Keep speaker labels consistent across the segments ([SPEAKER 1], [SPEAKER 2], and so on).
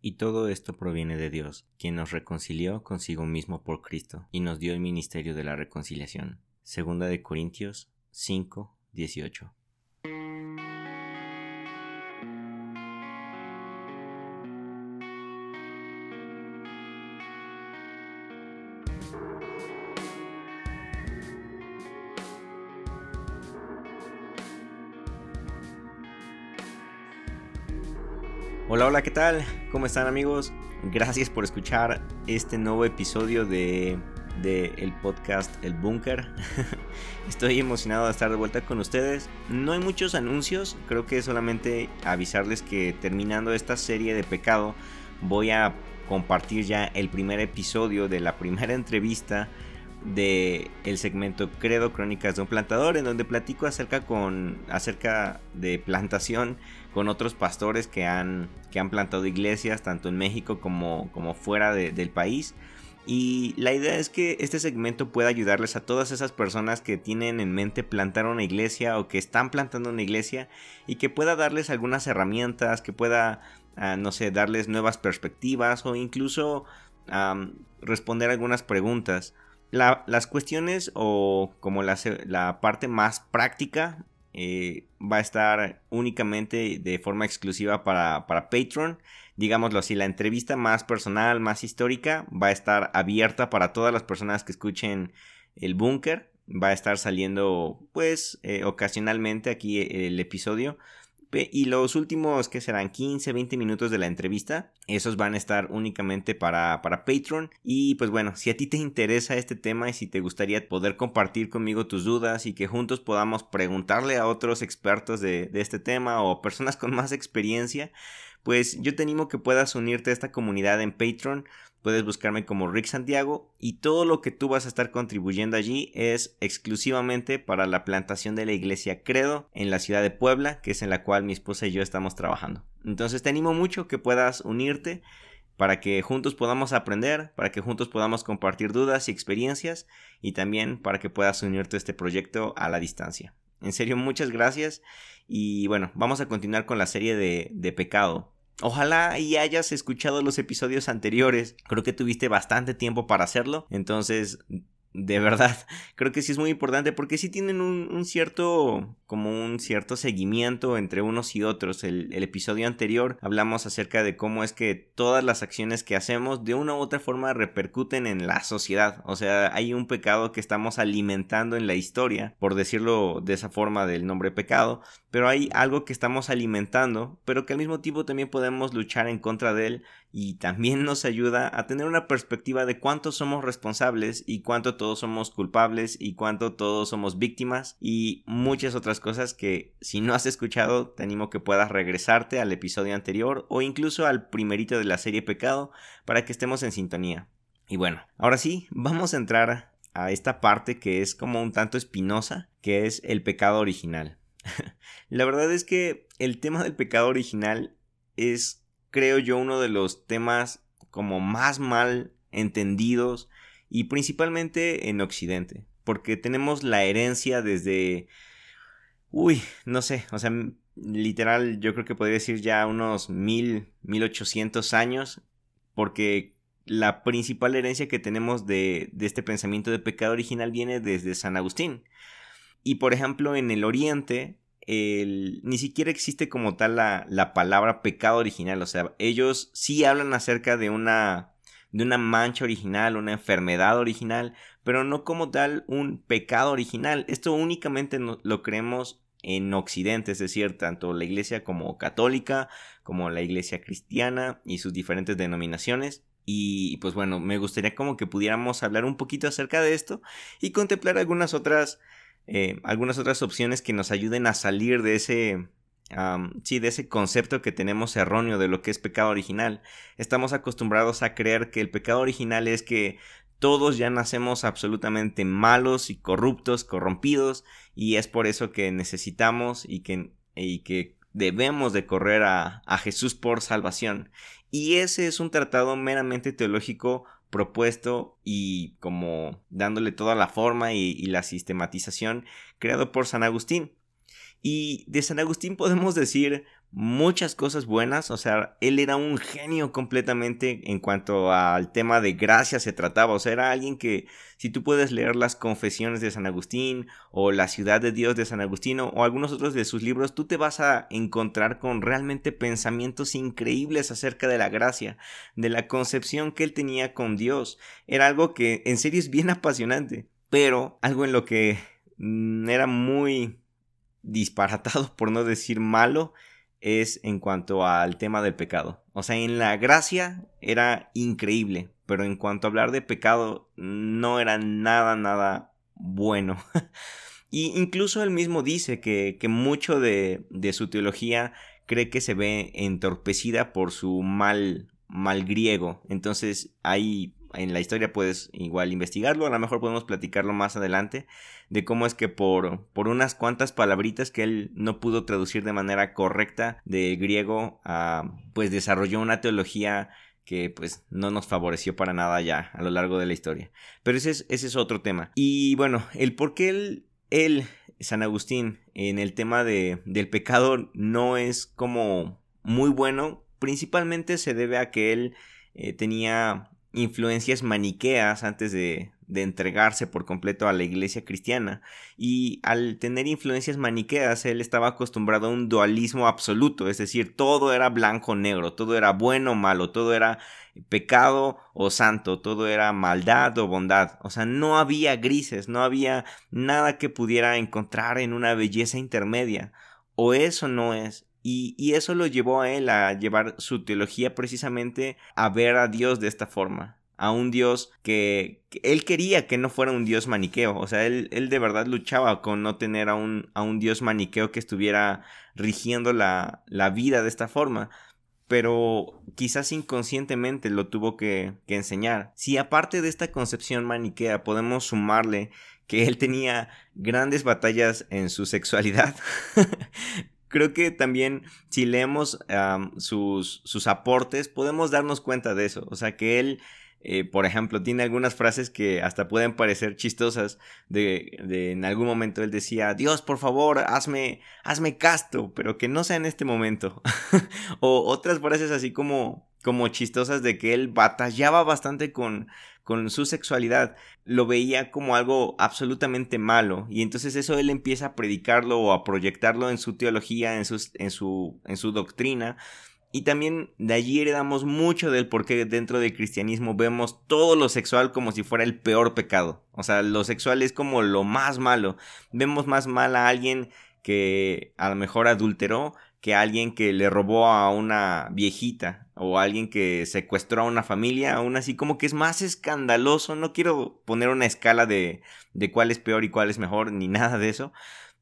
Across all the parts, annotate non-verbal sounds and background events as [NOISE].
[SPEAKER 1] Y todo esto proviene de Dios, quien nos reconcilió consigo mismo por Cristo y nos dio el ministerio de la reconciliación. Segunda de Corintios 5, 18. Hola, hola, ¿qué tal? ¿Cómo están amigos? Gracias por escuchar este nuevo episodio de, el podcast El Búnker. [LAUGHS] Estoy emocionado de estar de vuelta con ustedes. No hay muchos anuncios, creo que solamente avisarles que terminando esta serie de pecado voy a compartir ya el primer episodio de la primera [LAUGHS] entrevista de el segmento Credo Crónicas de un plantador en donde platico acerca con acerca de plantación con otros pastores que han que han plantado iglesias tanto en México como, como fuera del país. Y la idea es que este segmento pueda ayudarles a todas esas personas que tienen en mente plantar una iglesia o que están plantando una iglesia y que pueda darles algunas herramientas, que pueda, ah, no sé, darles nuevas perspectivas o incluso responder algunas preguntas las cuestiones o como la, la parte más práctica eh, va a estar únicamente de forma exclusiva para, para Patreon. Digámoslo así, la entrevista más personal, más histórica, va a estar abierta para todas las personas que escuchen el búnker. Va a estar saliendo pues eh, ocasionalmente aquí el episodio y los últimos que serán 15, 20 minutos de la entrevista, esos van a estar únicamente para, para Patreon. Y pues bueno, si a ti te interesa este tema y si te gustaría poder compartir conmigo tus dudas y que juntos podamos preguntarle a otros expertos de, de este tema o personas con más experiencia, pues yo te animo que puedas unirte a esta comunidad en Patreon Puedes buscarme como Rick Santiago y todo lo que tú vas a estar contribuyendo allí es exclusivamente para la plantación de la iglesia Credo en la ciudad de Puebla, que es en la cual mi esposa y yo estamos trabajando. Entonces te animo mucho que puedas unirte para que juntos podamos aprender, para que juntos podamos compartir dudas y experiencias y también para que puedas unirte a este proyecto a la distancia. En serio, muchas gracias y bueno, vamos a continuar con la serie de, pecado. Ojalá y hayas escuchado los episodios anteriores. Creo que tuviste bastante tiempo para hacerlo. Entonces, de verdad, [LAUGHS] creo que sí es muy importante porque sí tienen un, cierto, como un cierto seguimiento entre unos y otros. El, el, episodio anterior hablamos acerca de cómo es que todas las acciones que hacemos de una u otra forma repercuten en la sociedad. O sea, hay un pecado que estamos alimentando en la historia, por decirlo de esa forma del nombre pecado, pero hay algo que estamos alimentando, pero que al mismo tiempo también podemos luchar en contra de él y también nos ayuda a tener una perspectiva de cuánto somos responsables y cuánto todos somos culpables y cuánto todos somos víctimas y muchas otras cosas que si no has escuchado te animo que puedas regresarte al episodio anterior o incluso al primerito de la serie Pecado para que estemos en sintonía. Y bueno, ahora sí, vamos a entrar a esta parte que es como un tanto espinosa, que es el pecado original. [LAUGHS] la verdad es que el tema del pecado original es creo yo, uno de los temas como más mal entendidos y principalmente en Occidente, porque tenemos la herencia desde, uy, no sé, o sea, literal yo creo que podría decir ya unos mil, mil ochocientos años, porque la principal herencia que tenemos de, de este pensamiento de pecado original viene desde San Agustín. Y por ejemplo, en el Oriente ni siquiera existe como tal la, palabra pecado original. O sea, ellos sí hablan acerca de una, de una mancha original, una enfermedad original, pero no como tal un pecado original. Esto únicamente lo creemos en Occidente, es decir, tanto la iglesia como católica, como la iglesia cristiana y sus diferentes denominaciones. Y pues bueno, me gustaría como que pudiéramos hablar un poquito acerca de esto y contemplar algunas otras eh, algunas otras opciones que nos ayuden a salir de ese, sí, de ese concepto que tenemos erróneo de lo que es pecado original. Estamos acostumbrados a creer que el pecado original es que todos ya nacemos absolutamente malos y corruptos, corrompidos, y es por eso que necesitamos y que, y que debemos de correr a, a Jesús por salvación. Y ese es un tratado meramente teológico propuesto y como dándole toda la forma y, la sistematización creado por San Agustín. Y de San Agustín podemos decir muchas cosas buenas, o sea, él era un genio completamente en cuanto al tema de gracia se trataba, o sea, era alguien que si tú puedes leer las confesiones de San Agustín o la ciudad de Dios de San Agustino o algunos otros de sus libros, tú te vas a encontrar con realmente pensamientos increíbles acerca de la gracia, de la concepción que él tenía con Dios. Era algo que en serio es bien apasionante, pero algo en lo que mm, era muy disparatado, por no decir malo, es en cuanto al tema del pecado. O sea, en la gracia era increíble, pero en cuanto a hablar de pecado no era nada, nada bueno. [LAUGHS] y incluso él mismo dice que, que mucho de, de, su teología cree que se ve entorpecida por su mal, mal griego. Entonces hay en la historia puedes igual investigarlo, a lo mejor podemos platicarlo más adelante, de cómo es que por, por unas cuantas palabritas que él no pudo traducir de manera correcta de griego, pues desarrolló una teología que pues no nos favoreció para nada ya a lo largo de la historia. Pero ese es, ese es otro tema. Y bueno, el por qué él, él, San Agustín, en el tema de, del pecado no es como muy bueno, principalmente se debe a que él eh, tenía influencias maniqueas antes de, de, entregarse por completo a la iglesia cristiana. Y al tener influencias maniqueas, él estaba acostumbrado a un dualismo absoluto, es decir, todo era blanco o negro, todo era bueno o malo, todo era pecado o santo, todo era maldad o bondad. O sea, no había grises, no había nada que pudiera encontrar en una belleza intermedia. O eso no es, y, eso lo llevó a él a llevar su teología precisamente a ver a Dios de esta forma. A un Dios que, él quería que no fuera un Dios maniqueo. O sea, él, él de verdad luchaba con no tener a un, a un Dios maniqueo que estuviera rigiendo la, la vida de esta forma pero quizás inconscientemente lo tuvo que, que, enseñar. Si aparte de esta concepción maniquea podemos sumarle que él tenía grandes batallas en su sexualidad, [LAUGHS] creo que también si leemos sus, sus aportes podemos darnos cuenta de eso. O sea, que él eh, por ejemplo, tiene algunas frases que hasta pueden parecer chistosas. De, de, en algún momento él decía, Dios, por favor, hazme, hazme casto, pero que no sea en este momento. [LAUGHS] o otras frases así como, como chistosas de que él batallaba bastante con, con su sexualidad, lo veía como algo absolutamente malo y entonces eso él empieza a predicarlo o a proyectarlo en su teología, en, en, su, en su doctrina. Y también de allí heredamos mucho del por qué dentro del cristianismo vemos todo lo sexual como si fuera el peor pecado. O sea, lo sexual es como lo más malo. Vemos más mal a alguien que a lo mejor adulteró que alguien que le robó a una viejita o alguien que secuestró a una familia, aún así como que es más escandaloso, no quiero poner una escala de, de cuál es peor y cuál es mejor, ni [LAUGHS] nada de eso,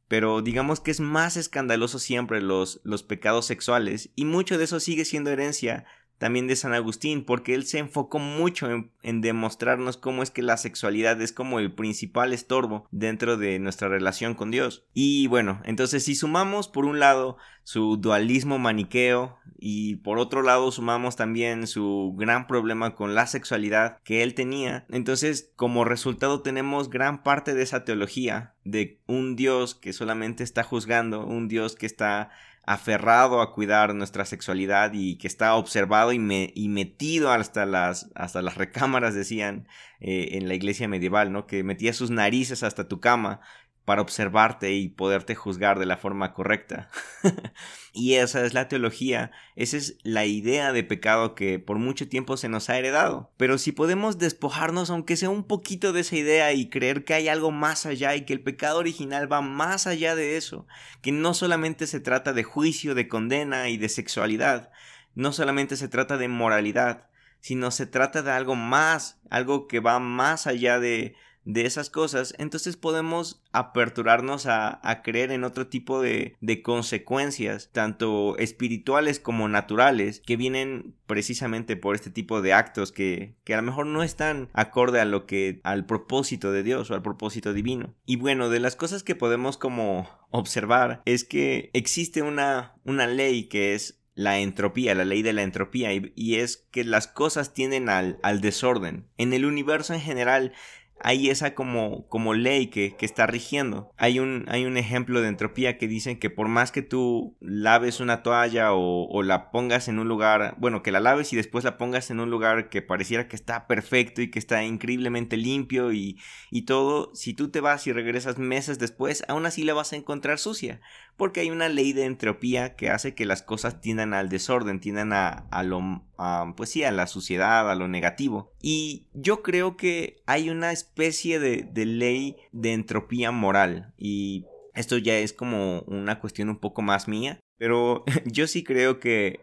[SPEAKER 1] pero digamos que es más escandaloso siempre los, los pecados sexuales y mucho de eso sigue siendo herencia también de San Agustín, porque él se enfocó mucho en, demostrarnos cómo es que la sexualidad es como el principal estorbo dentro de nuestra relación con Dios. Y bueno, entonces si sumamos por un lado su dualismo maniqueo y por otro lado sumamos también su gran problema con la sexualidad que él tenía, entonces como resultado tenemos gran parte de esa teología de un Dios que solamente está juzgando, un Dios que está aferrado a cuidar nuestra sexualidad y que está observado y, metido hasta las, hasta las recámaras, decían eh, en la iglesia medieval, ¿no? Que metía sus narices hasta tu cama para observarte y poderte juzgar de la forma correcta. [LAUGHS] y esa es la teología, esa es la idea de pecado que por mucho tiempo se nos ha heredado. Pero si podemos despojarnos aunque sea un poquito de esa idea y creer que hay algo más allá y que el pecado original va más allá de eso, que no solamente se trata de juicio, de condena y de sexualidad, no solamente se trata de moralidad, sino se trata de algo más, algo que va más allá de de esas cosas, entonces podemos aperturarnos a, creer en otro tipo de, de, consecuencias, tanto espirituales como naturales, que vienen precisamente por este tipo de actos que, que a lo mejor no están acorde a lo que, al propósito de Dios o al propósito divino. Y bueno, de las cosas que podemos como observar es que existe una, una ley que es la entropía, la ley de la entropía, y, y es que las cosas tienden al, al desorden. En el universo en general hay esa como, como ley que, que, está rigiendo. Hay un, hay un ejemplo de entropía que dicen que por más que tú laves una toalla o, o, la pongas en un lugar, bueno, que la laves y después la pongas en un lugar que pareciera que está perfecto y que está increíblemente limpio y, y todo, si tú te vas y regresas meses después, aún así la vas a encontrar sucia. Porque hay una ley de entropía que hace que las cosas tiendan al desorden, tiendan a, lo, pues sí, a la suciedad, a lo negativo. Y yo creo que hay una especie de, de ley de entropía moral. Y esto ya es como una cuestión un poco más mía. Pero [LAUGHS] yo sí creo que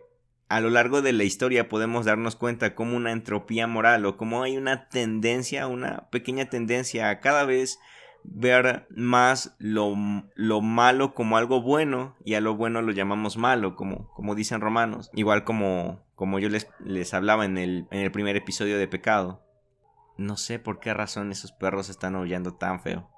[SPEAKER 1] a lo largo de la historia podemos darnos cuenta como una entropía moral o como hay una tendencia, una pequeña tendencia a cada vez ver más lo, lo, malo como algo bueno y a lo bueno lo llamamos malo, como, como dicen romanos. Igual como, como yo les, les hablaba en el, en el primer episodio de Pecado. No sé por qué razón esos perros están aullando tan feo.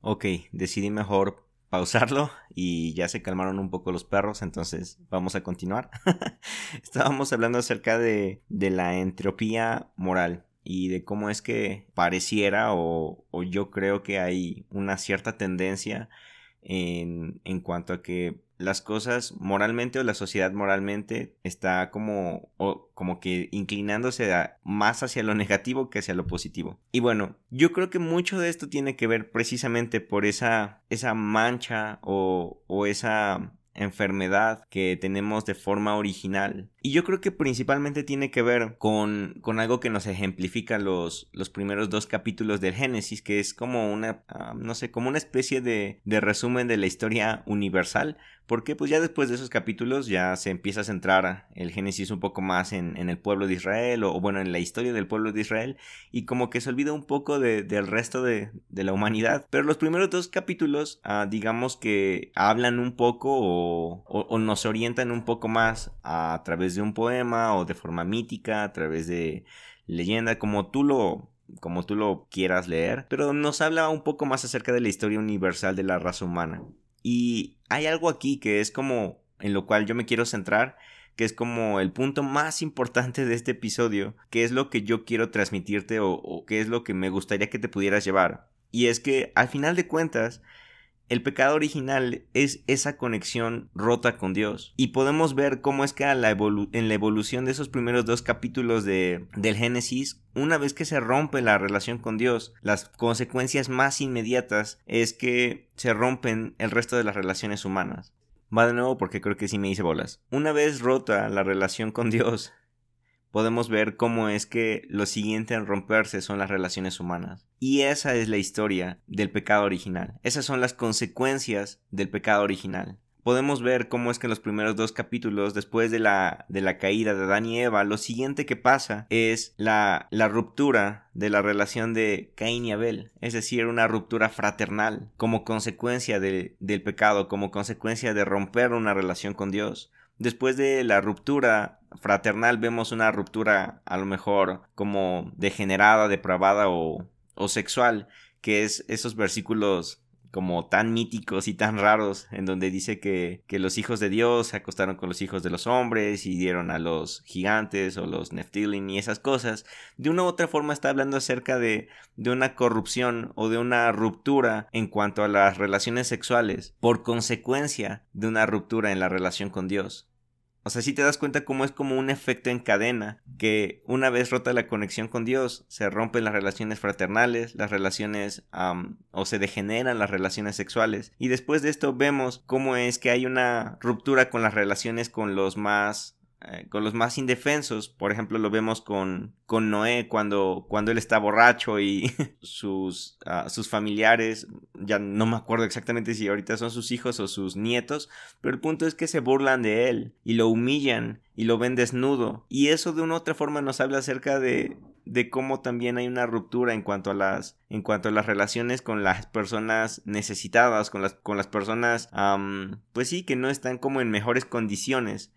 [SPEAKER 1] Ok, decidí mejor pausarlo y ya se calmaron un poco los perros, entonces vamos a continuar. [LAUGHS] Estábamos hablando acerca de, de la entropía moral y de cómo es que pareciera o, o yo creo que hay una cierta tendencia en, en, cuanto a que las cosas moralmente o la sociedad moralmente está como, o, como que inclinándose más hacia lo negativo que hacia lo positivo. Y bueno, yo creo que mucho de esto tiene que ver precisamente por esa, esa mancha o, o esa enfermedad que tenemos de forma original. Y yo creo que principalmente tiene que ver con, con algo que nos ejemplifica los, los primeros dos capítulos del Génesis, que es como una, uh, no sé, como una especie de, de resumen de la historia universal, porque pues ya después de esos capítulos ya se empieza a centrar el Génesis un poco más en, el pueblo de Israel, o, bueno, en la historia del pueblo de Israel, y como que se olvida un poco de, del resto de, la humanidad. Pero los primeros dos capítulos, uh, digamos que hablan un poco o, o, o nos orientan un poco más a través de un poema o de forma mítica, a través de leyenda, como tú lo como tú lo quieras leer, pero nos habla un poco más acerca de la historia universal de la raza humana. Y hay algo aquí que es como en lo cual yo me quiero centrar, que es como el punto más importante de este episodio, que es lo que yo quiero transmitirte o, o que es lo que me gustaría que te pudieras llevar. Y es que al final de cuentas, el pecado original es esa conexión rota con Dios. Y podemos ver cómo es que en la evolución de esos primeros dos capítulos de, del Génesis, una vez que se rompe la relación con Dios, las consecuencias más inmediatas es que se rompen el resto de las relaciones humanas. Va de nuevo porque creo que sí me hice bolas. Una vez rota la relación con Dios, podemos ver cómo es que lo siguiente en romperse son las relaciones humanas. Y esa es la historia del pecado original. Esas son las consecuencias del pecado original. Podemos ver cómo es que en los primeros dos capítulos, después de la, de la caída de Adán y Eva, lo siguiente que pasa es la, la ruptura de la relación de Caín y Abel, es decir, una ruptura fraternal como consecuencia de, del pecado, como consecuencia de romper una relación con Dios. Después de la ruptura fraternal vemos una ruptura a lo mejor como degenerada, depravada o, o sexual, que es esos versículos como tan míticos y tan raros, en donde dice que, que, los hijos de Dios se acostaron con los hijos de los hombres y dieron a los gigantes o los Nephilim y esas cosas, de una u otra forma está hablando acerca de, de una corrupción o de una ruptura en cuanto a las relaciones sexuales por consecuencia de una ruptura en la relación con Dios. O sea, si te das cuenta cómo es como un efecto en cadena, que una vez rota la conexión con Dios, se rompen las relaciones fraternales, las relaciones o se degeneran las relaciones sexuales. Y después de esto vemos cómo es que hay una ruptura con las relaciones con los más eh, con los más indefensos. Por ejemplo, lo vemos con, con Noé cuando, cuando él está borracho y [LAUGHS] sus, uh, sus familiares, ya no me acuerdo exactamente si ahorita son sus hijos o sus nietos, pero el punto es que se burlan de él y lo humillan y lo ven desnudo. Y eso de una u otra forma nos habla acerca de, de cómo también hay una ruptura en cuanto a las en cuanto a las relaciones con las personas necesitadas con las con las personas pues sí que no están como en mejores condiciones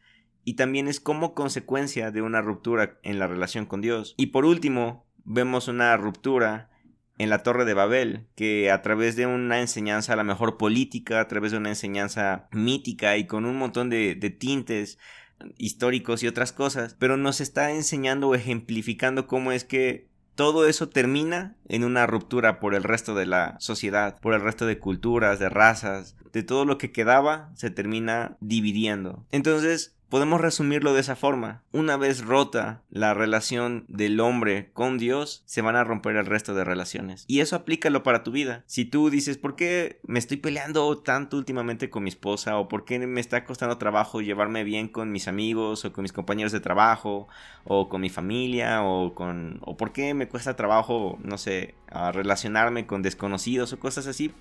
[SPEAKER 1] y también es como consecuencia de una ruptura en la relación con Dios. Y por último, vemos una ruptura en la Torre de Babel, que a través de una enseñanza a la mejor política, a través de una enseñanza mítica y con un montón de, de tintes históricos y otras cosas, pero nos está enseñando o ejemplificando cómo es que todo eso termina en una ruptura por el resto de la sociedad, por el resto de culturas, de razas, de todo lo que quedaba se termina dividiendo. Entonces, Podemos resumirlo de esa forma. Una vez rota la relación del hombre con Dios, se van a romper el resto de relaciones. Y eso aplícalo para tu vida. Si tú dices, ¿por qué me estoy peleando tanto últimamente con mi esposa? ¿O por qué me está costando trabajo llevarme bien con mis amigos o con mis compañeros de trabajo? ¿O con mi familia? ¿O, con, o por qué me cuesta trabajo, no sé, relacionarme con desconocidos o cosas así?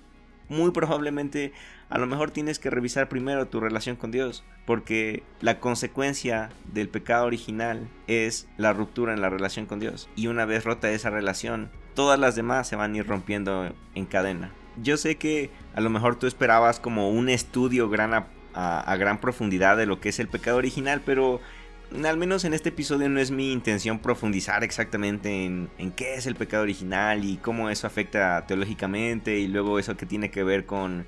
[SPEAKER 1] Muy probablemente a lo mejor tienes que revisar primero tu relación con Dios, porque la consecuencia del pecado original es la ruptura en la relación con Dios. Y una vez rota esa relación, todas las demás se van a ir rompiendo en cadena. Yo sé que a lo mejor tú esperabas como un estudio gran a, a gran profundidad de lo que es el pecado original, pero al menos en este episodio no es mi intención profundizar exactamente en, qué es el pecado original y cómo eso afecta teológicamente y luego eso que tiene que ver con,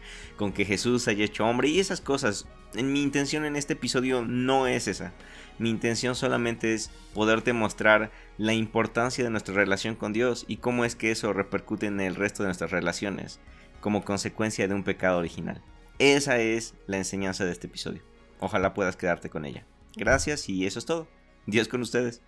[SPEAKER 1] que Jesús haya hecho hombre y esas cosas. En mi intención en este episodio no es esa. Mi intención solamente es poderte mostrar la importancia de nuestra relación con Dios y cómo es que eso repercute en el resto de nuestras relaciones como consecuencia de un pecado original. Esa es la enseñanza de este episodio. Ojalá puedas quedarte con ella. Gracias y eso es todo. Dios con ustedes.